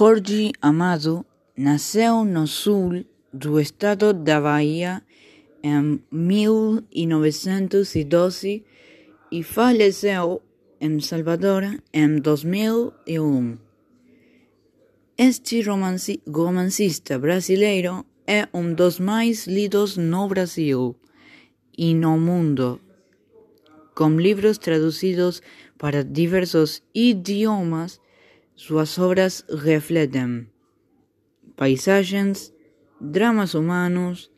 Jorge Amado nasceu no sul do estado da Bahia em 1912 e faleceu em Salvador em 2001. Este romanci romancista brasileiro é um dos mais lidos no Brasil e no mundo, com livros traduzidos para diversos idiomas. Suas obras refletem paisagens, dramas humanos,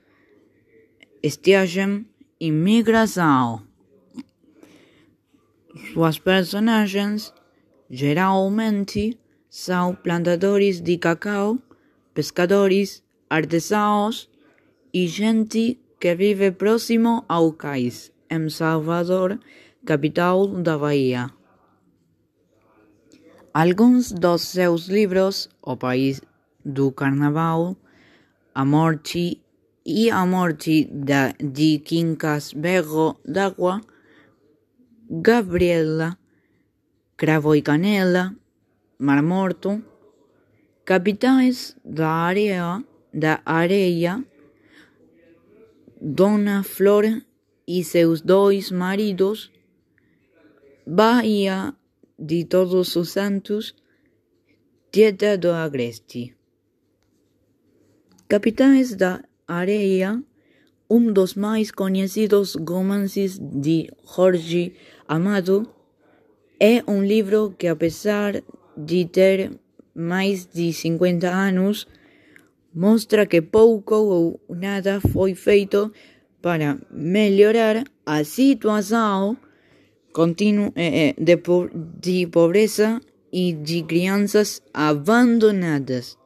estiagem e migração. Suas personagens geralmente são plantadores de cacau, pescadores, artesãos e gente que vive próximo ao cais, em Salvador, capital da Bahia. Alguns dos seus livros, O País do Carnaval, A Morte e A da, de Quincas Berro d'Água, Gabriela, Cravo e Canela, Mar Morto, Capitães da Areia, da Dona Flor e seus dois maridos, Bahia de Todos os Santos, Dieta do Agreste. Capitães da Areia, um dos mais conhecidos romances de Jorge Amado, é um livro que, apesar de ter mais de 50 anos, mostra que pouco ou nada foi feito para melhorar a situação contínuo eh, de, de pobreza e de crianças abandonadas,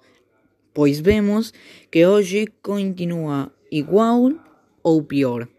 pois vemos que hoje continua igual ou pior.